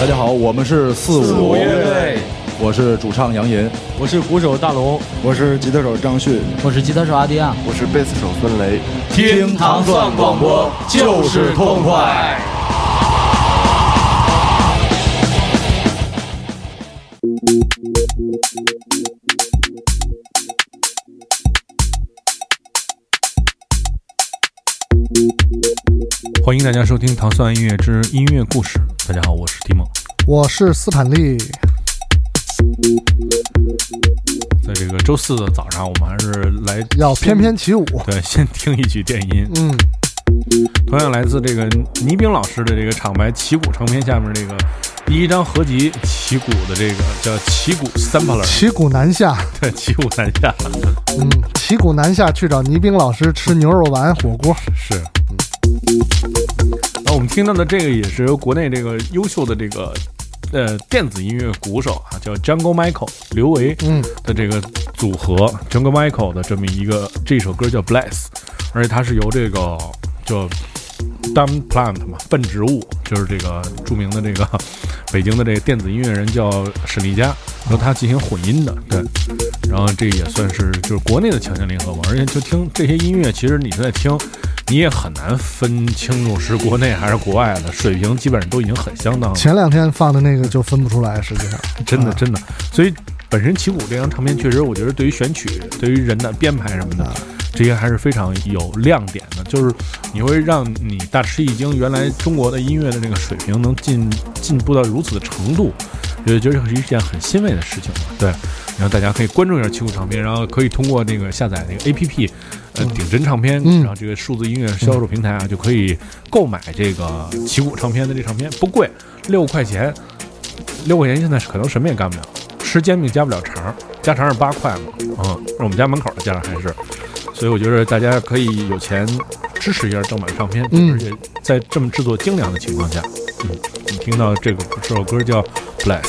大家好，我们是四五乐队，我是主唱杨银，我是鼓手大龙，我是吉他手张旭，我是吉他手阿迪亚，我是贝斯手孙雷。听糖蒜广播就是痛快。欢迎大家收听《糖蒜音乐之音乐故事》。大家好，我是蒂蒙，我是斯坦利。在这个周四的早上，我们还是来要翩翩起舞。对，先听一曲电音。嗯，同样来自这个倪兵老师的这个厂牌旗鼓唱片下面这个第一张合集旗鼓的这个叫旗鼓 Sampler。旗鼓南下，对，旗鼓南下。嗯，旗鼓南下去找倪兵老师吃牛肉丸火锅。是。那我们听到的这个也是由国内这个优秀的这个呃电子音乐鼓手啊，叫 Jungle Michael 刘维嗯。的这个组合 Jungle Michael 的这么一个这首歌叫 Bless，而且它是由这个叫 Dumb Plant 嘛笨植物，就是这个著名的这个 北京的这个电子音乐人叫沈丽佳，由他进行混音的，对，然后这也算是就是国内的强强联合嘛，而且就听这些音乐，其实你在听。你也很难分清楚是国内还是国外的，水平基本上都已经很相当了。前两天放的那个就分不出来，实际上 真的真的。所以本身旗鼓这张唱片确实，我觉得对于选曲、对于人的编排什么的，这些还是非常有亮点的。就是你会让你大吃一惊，原来中国的音乐的这个水平能进进步到如此的程度，我觉得是一件很欣慰的事情嘛。对，然后大家可以关注一下旗鼓唱片，然后可以通过那个下载那个 APP。呃，顶真唱片，然后这个数字音乐销售平台啊，就可以购买这个旗鼓唱片的这唱片，不贵，六块钱，六块钱现在是可能什么也干不了，吃煎饼加不了肠，加肠是八块嘛，嗯，是我们家门口的价还是，所以我觉得大家可以有钱支持一下正版唱片，而且在这么制作精良的情况下，嗯，听到这个这首歌叫《Bless》。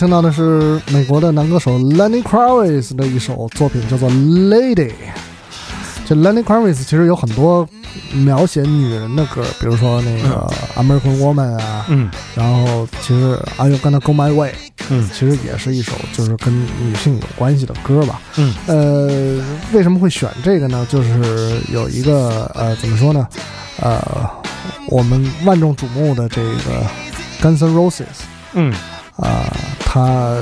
听到的是美国的男歌手 Lenny Kravitz 的一首作品，叫做《Lady》。这 Lenny Kravitz 其实有很多描写女人的歌，比如说那个《American Woman》啊，嗯然后其实《Are You Gonna Go My Way》嗯其实也是一首就是跟女性有关系的歌吧。嗯呃，为什么会选这个呢？就是有一个呃，怎么说呢？呃，我们万众瞩目的这个 Guns N' Roses 嗯啊、他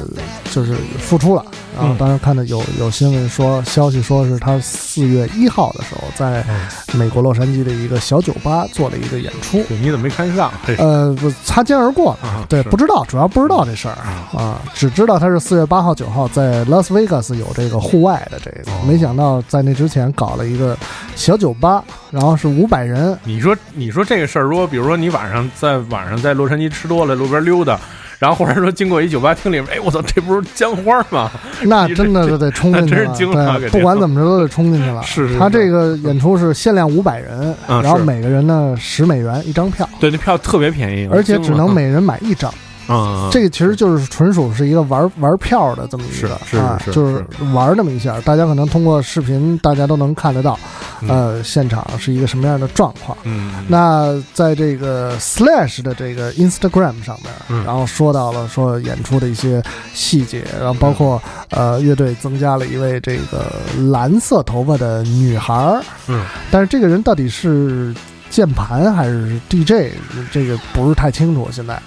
就是复出了。然后嗯当时看到有有新闻说，消息说是他四月一号的时候，在美国洛杉矶的一个小酒吧做了一个演出。对，你怎么没看上？呃，不擦肩而过了。啊，对，不知道，主要不知道这事儿啊，只知道他是四月八号、九号在拉斯维加斯有这个户外的这个，哦没想到在那之前搞了一个小酒吧，然后是五百人，你说你说这个事儿，如果比如说你晚上在晚上在洛杉矶吃多了，路边溜达。然后或者说经过一酒吧厅里面，哎，我操，这不是江花吗？那 真的是得冲进 去了真了，是惊了对，不管怎么着都得冲进去了。是是是他这个演出是限量五百人，然后每个人呢十美元一张票，对，那票特别便宜，而且只能每每人买一张。啊，这个其实就是纯属是一个玩玩票的这么一个是是啊，就是玩那么一下，大家可能通过视频大家都能看得到，呃，现场是一个什么样的状况。嗯，那在这个 Slash 的这个 Instagram 上面，嗯。然后说到了说演出的一些细节，然后包括呃乐队增加了一位这个蓝色头发的女孩儿，嗯，但是这个人到底是键盘还是 DJ，这个不是太清楚。现在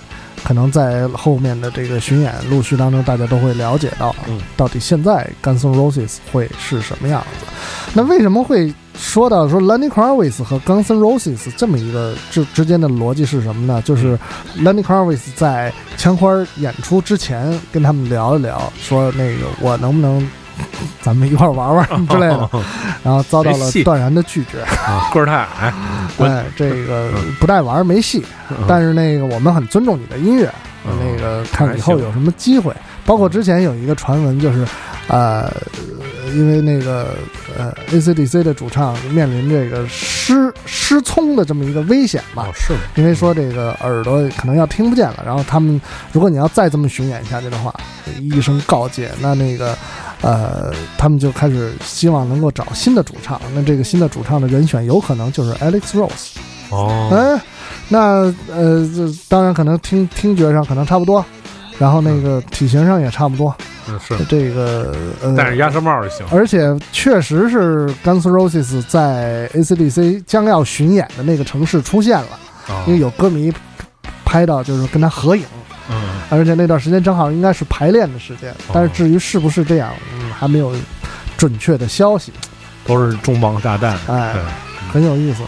可能在后面的这个巡演陆续当中，大家都会了解到，嗯到底现在 Guns N' Roses 会是什么样子。那为什么会说到说 Lenny Kravitz 和 Guns N' Roses 这么一个之之间的逻辑是什么呢？就是 Lenny Kravitz 在枪花演出之前跟他们聊一聊，说那个我能不能咱们一块儿玩玩之类的，然后遭到了断然的拒绝。啊，个儿太矮，我哎，这个不带玩儿没戏，但是那个我们很尊重你的音乐，嗯那个看以后有什么机会。包括之前有一个传闻，就是，呃，因为那个呃 AC/DC 的主唱面临这个失失聪的这么一个危险吧哦，，是吗？因为说这个耳朵可能要听不见了，然后他们如果你要再这么巡演下去的话，医生告诫，那那个呃，他们就开始希望能够找新的主唱，那这个新的主唱的人选有可能就是 Alex Rose。哦，哎，那呃，这当然可能听听觉上可能差不多，然后那个体型上也差不多，嗯是，这个呃，戴着鸭舌帽就行。而且确实是 Guns Roses 在 AC/DC 将要巡演的那个城市出现了，啊因为有歌迷拍到就是跟他合影，嗯，而且那段时间正好应该是排练的时间，但是至于是不是这样，嗯，还没有准确的消息，都是重磅炸弹。哎，很有意思。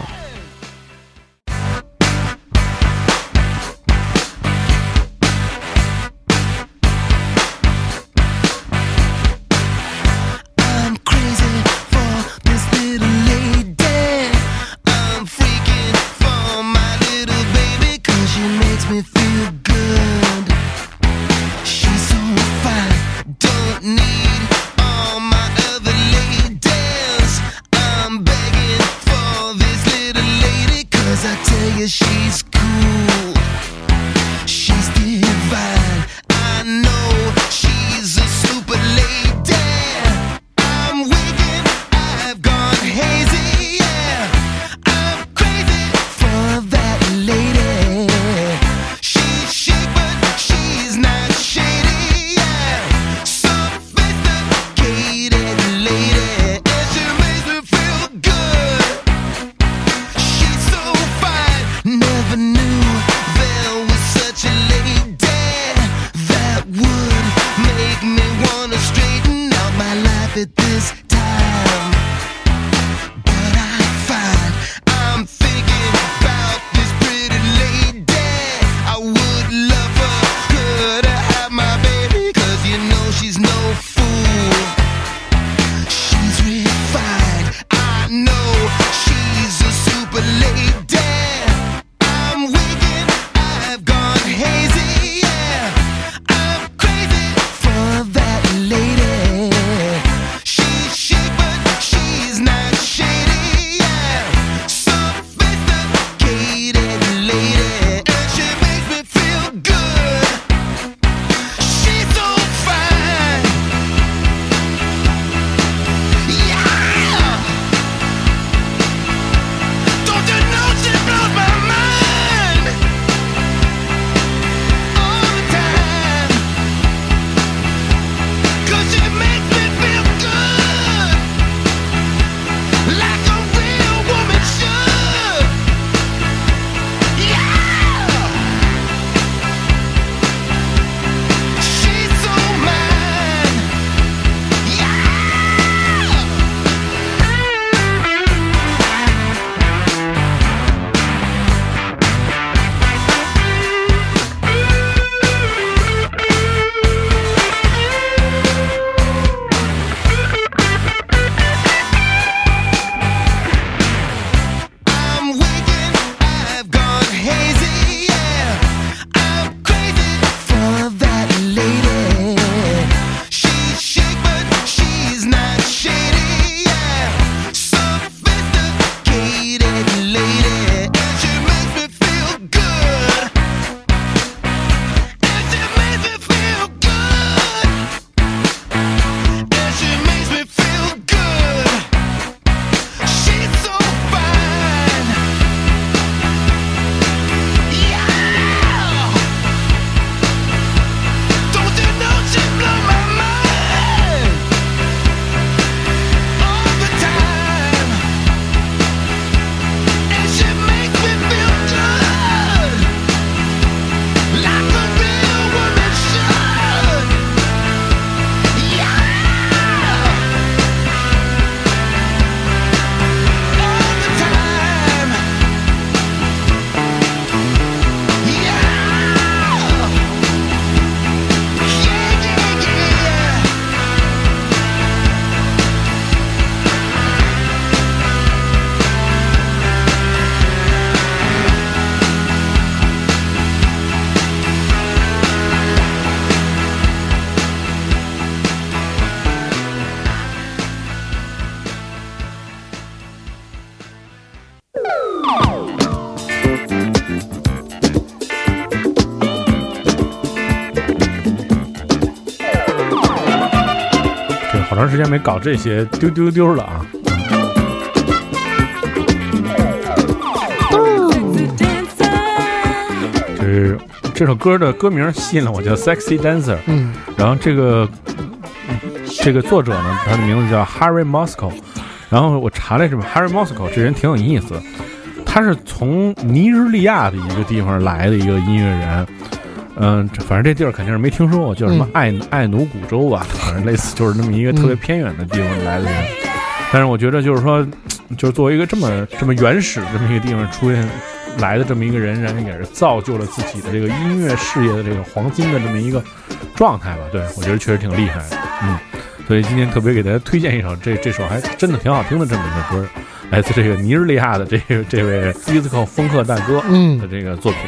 间没搞这些丢丢丢了啊。就是这首歌的歌名吸引了我，叫《Sexy Dancer》。嗯然后这个这个作者呢，他的名字叫 Harry Moscow。然后我查了这本 Harry Moscow 这人挺有意思，他是从尼日利亚的一个地方来的一个音乐人。嗯，这反正这地儿肯定是没听说过，叫什么嗯爱爱努古州吧，反正类似就是那么一个特别偏远的地方来的人。但是我觉得就是说，就是作为一个这么这么原始这么一个地方出现来的这么一个人，然后也是造就了自己的这个音乐事业的这个黄金的这么一个状态吧。对我觉得确实挺厉害的，嗯。所以今天特别给大家推荐一首这这首还真的挺好听的这么一个歌，来自这个尼日利亚的这个这位 disco 风客大哥的嗯，这个作品。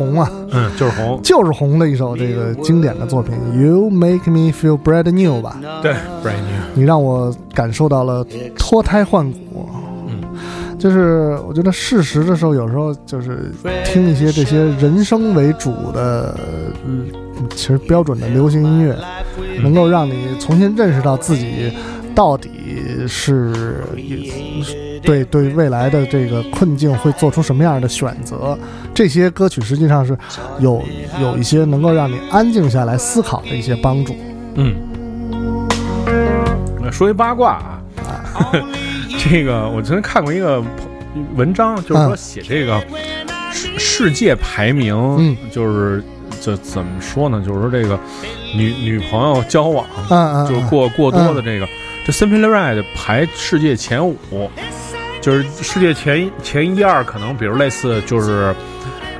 红啊，嗯，就是红，就是红的一首这个经典的作品，You Make Me Feel Brand New 吧。对，brand new，你让我感受到了脱胎换骨。嗯，就是我觉得适时的时候，有时候就是听一些这些人声为主的，嗯，其实标准的流行音乐，能够让你重新认识到自己到底是对对未来的这个困境会做出什么样的选择。这些歌曲实际上是有有一些能够让你安静下来思考的一些帮助。嗯。那说一八卦啊，啊这个我曾经看过一个文章，就是说嗯写这个世世界排名，嗯就是就怎么说呢？就是说这个女女朋友交往，嗯嗯，就过过多的这个，这 Simply Red 排世界前五，就是世界前一前一二可能，比如类似就是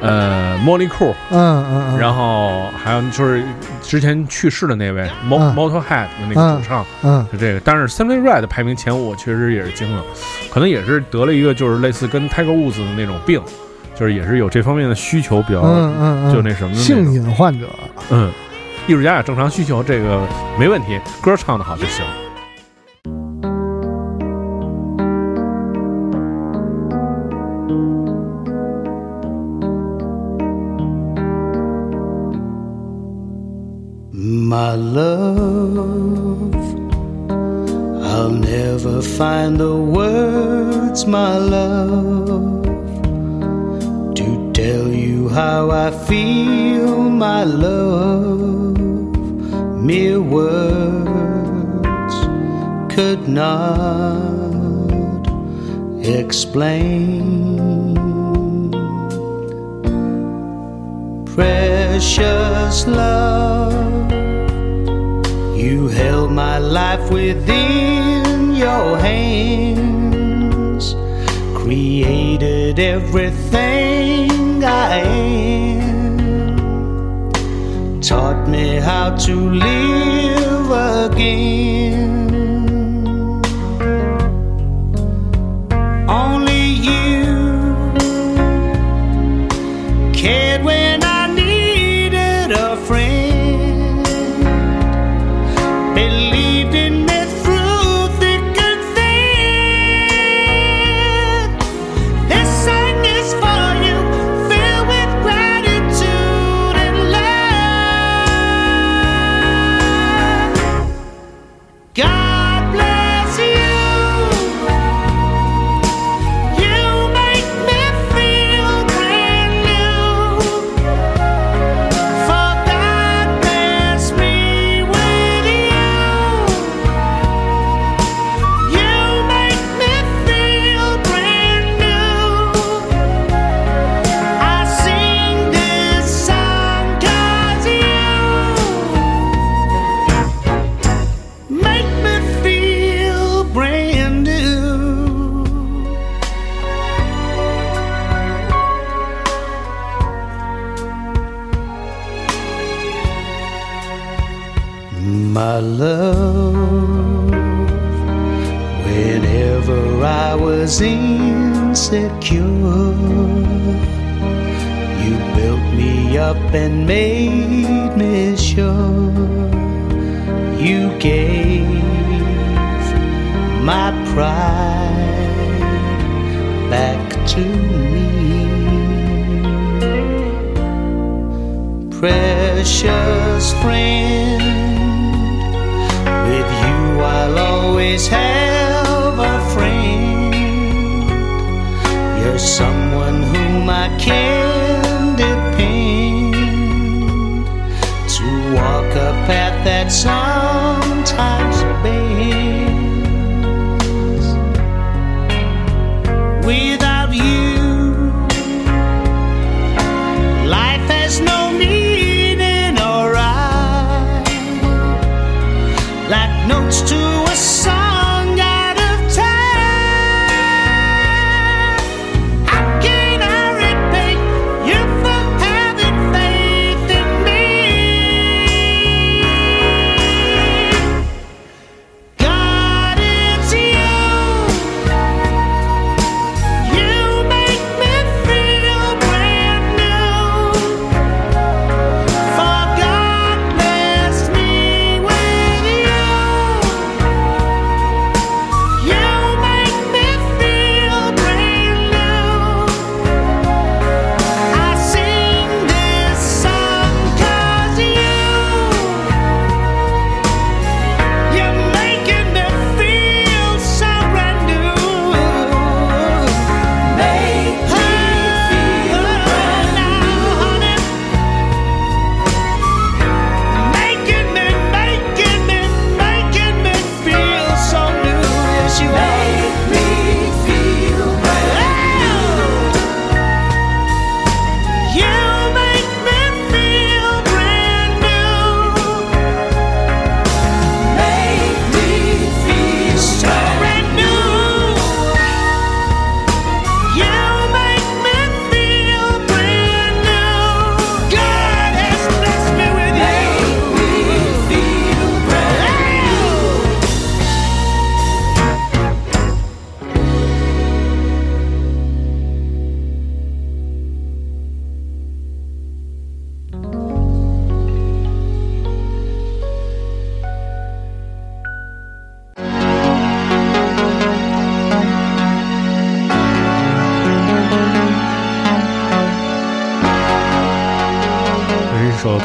呃莫莉库，嗯嗯嗯，然后还有就是之前去世的那位 Mo 嗯 Motorhead 的那个主唱，嗯就这个。但是 Simply Red 排名前五，确实也是惊了，可能也是得了一个就是类似跟 Tiger Woods 的那种病，就是也是有这方面的需求比较，嗯嗯嗯，就那什么性瘾患者。嗯，艺术家有正常需求，这个没问题，歌唱得好就行。My love, I'll never find the words, my love, to tell you how I feel, my love. Mere words could not explain. Precious love, you held my life within your hands, created everything I am, taught me how to live again. Love, whenever I was insecure, you built me up and made me sure. You gave my pride back to me. Precious friend, always have a friend. You're someone whom I can depend to walk a path that sometimes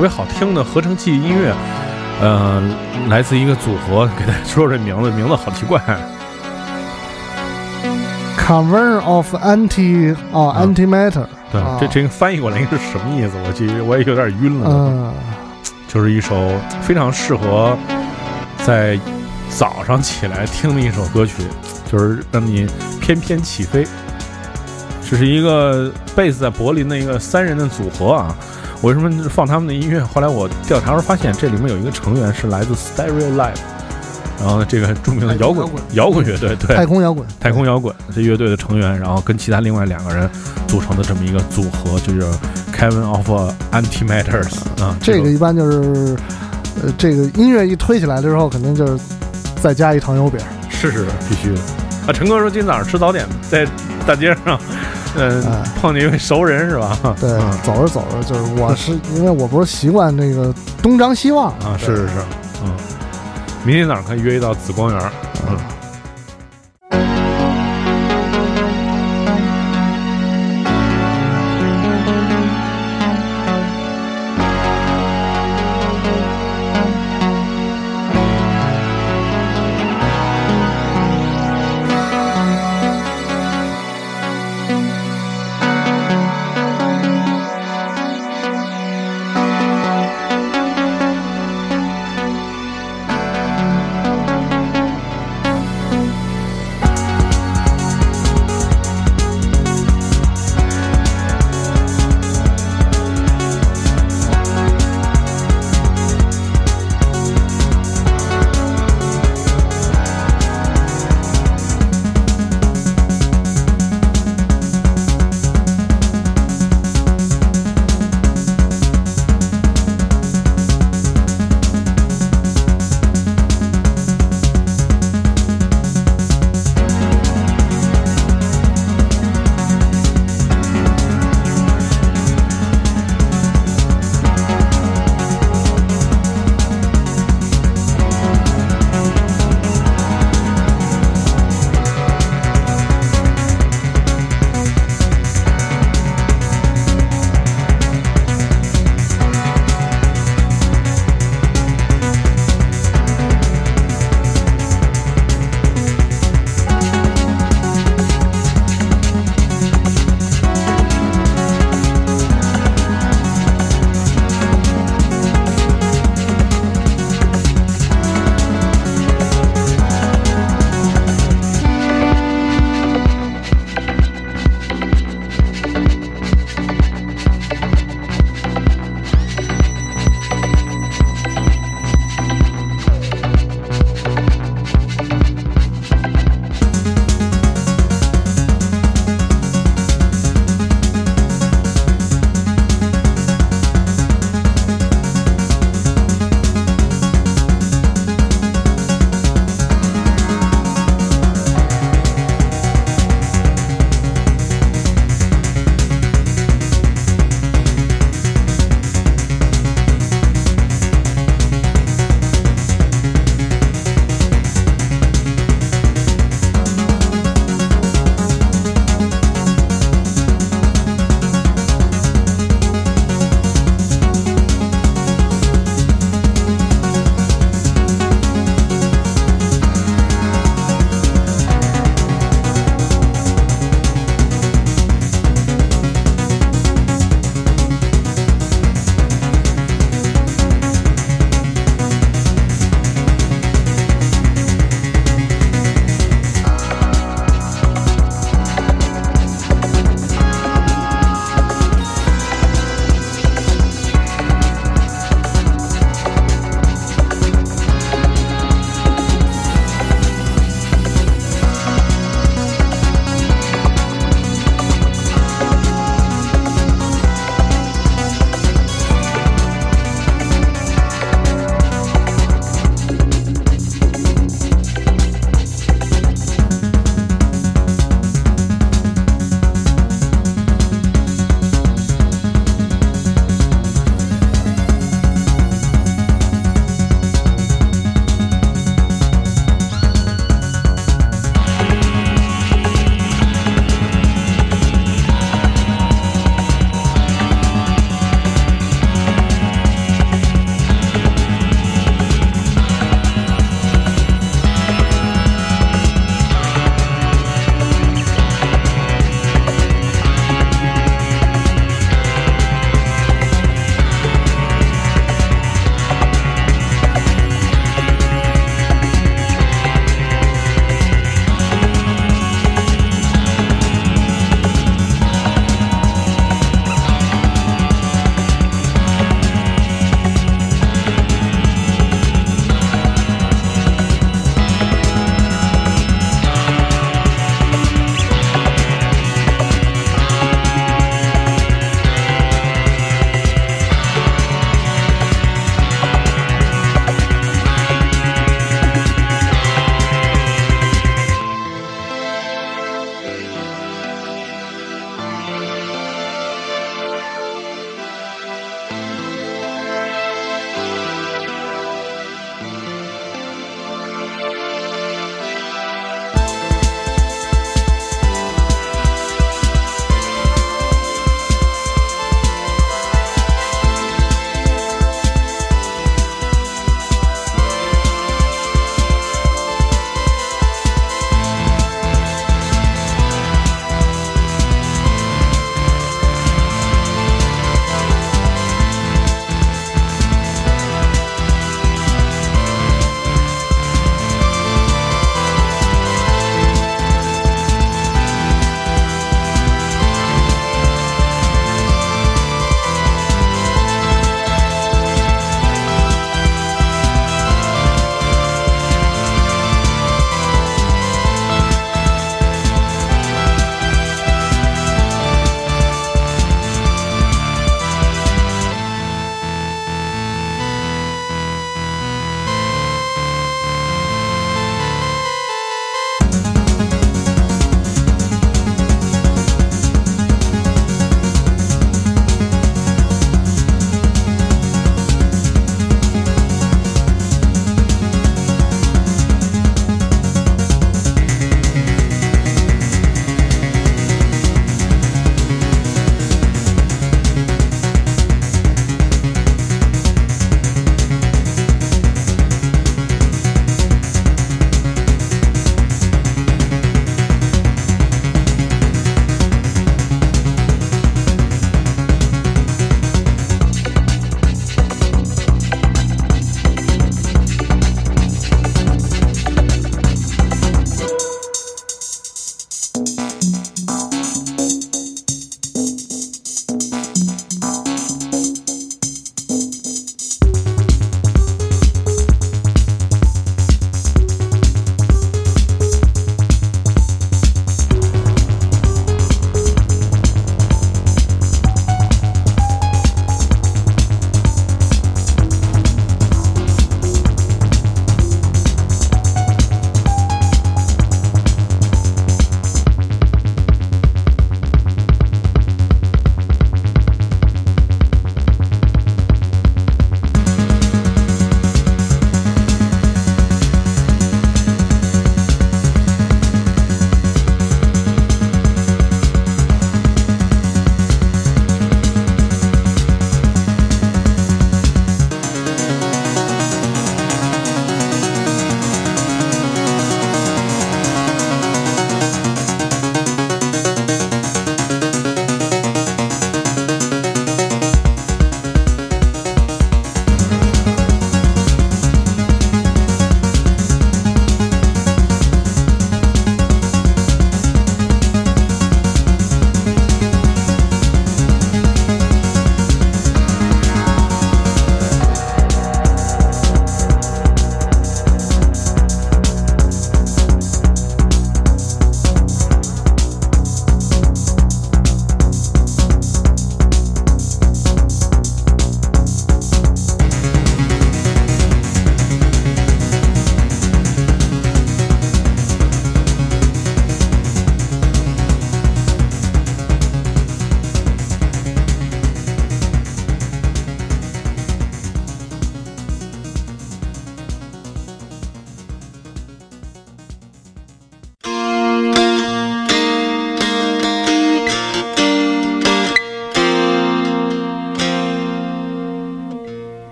别好听的合成器音乐，呃，来自一个组合，给大家说说这名字，名字好奇怪。Cavern of Anti 哦嗯 Antimatter，对，啊这这个翻译过来应该是什么意思？我其实我也有点晕了。嗯就是一首非常适合在早上起来听的一首歌曲，就是让你翩翩起飞。这是一个贝斯在柏林的一个三人的组合啊。我为什么放他们的音乐？后来我调查时候发现，这里面有一个成员是来自 Stereo Live，然后，这个著名的摇滚摇滚乐队，对，太空摇滚，太空摇滚这乐队的成员，然后跟其他另外两个人组成的这么一个组合，就是 Kevin of Antimatters 啊，这个一般就是呃这个音乐一推起来之后，肯定就是再加一糖油饼。是是是必须的啊！陈哥说今天早上吃早点在大街上，嗯、哎碰见一位熟人是吧？对，嗯走着走着就是我是因为我不是习惯那个东张西望啊，是是是，嗯，明天早上可以约一到紫光园，嗯。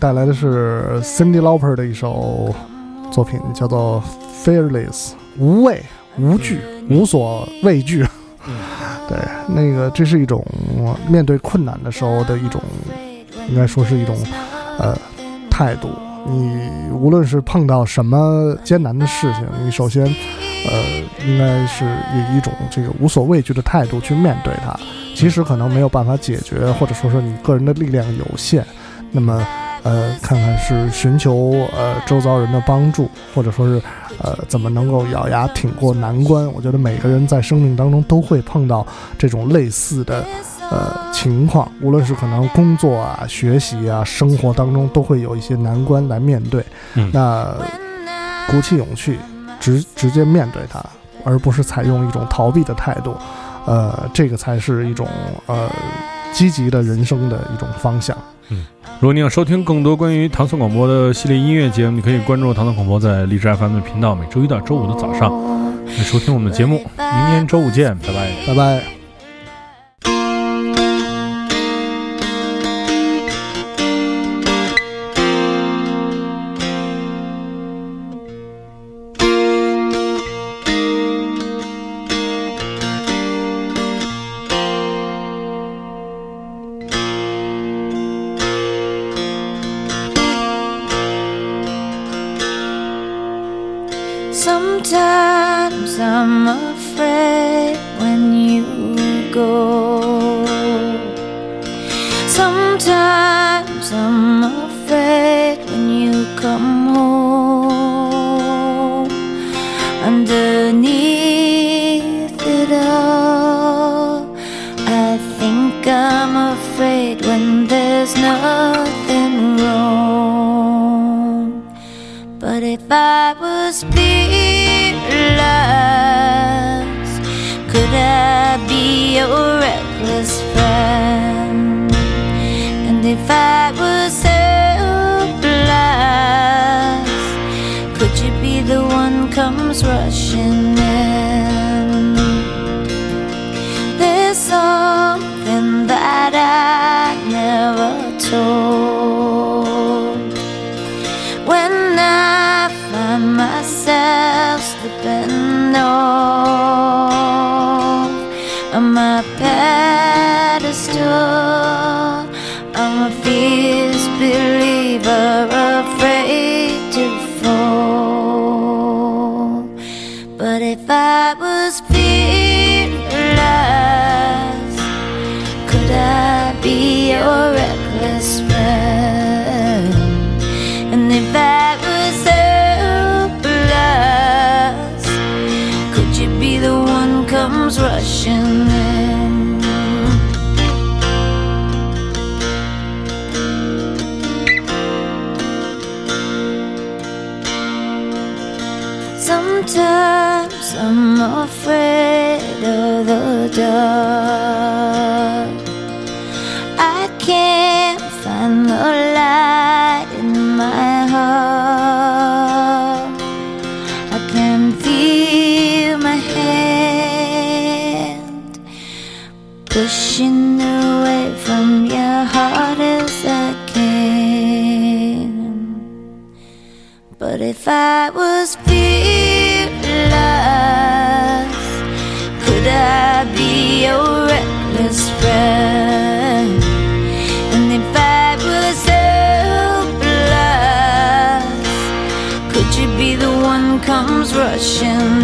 带来的是 Cindy Lauper 的一首作品，叫做《Fearless》，无畏、无惧、无所畏惧。对，那个这是一种面对困难的时候的一种，应该说是一种呃态度。你无论是碰到什么艰难的事情，你首先呃应该是以一种这个无所畏惧的态度去面对它。即使可能没有办法解决，或者说是你个人的力量有限，那么呃看看是寻求呃周遭人的帮助，或者说是呃怎么能够咬牙挺过难关。我觉得每个人在生命当中都会碰到这种类似的呃情况，无论是可能工作啊、学习啊、生活当中都会有一些难关来面对。那鼓起勇气，直直接面对它，而不是采用一种逃避的态度。呃，这个才是一种呃积极的人生的一种方向。嗯如果你想收听更多关于唐宋广播的系列音乐节目，你可以关注唐宋广播在荔枝 FM 的频道，每周一到周五的早上来收听我们的节目。明天周五见，拜拜。拜拜。Helpless,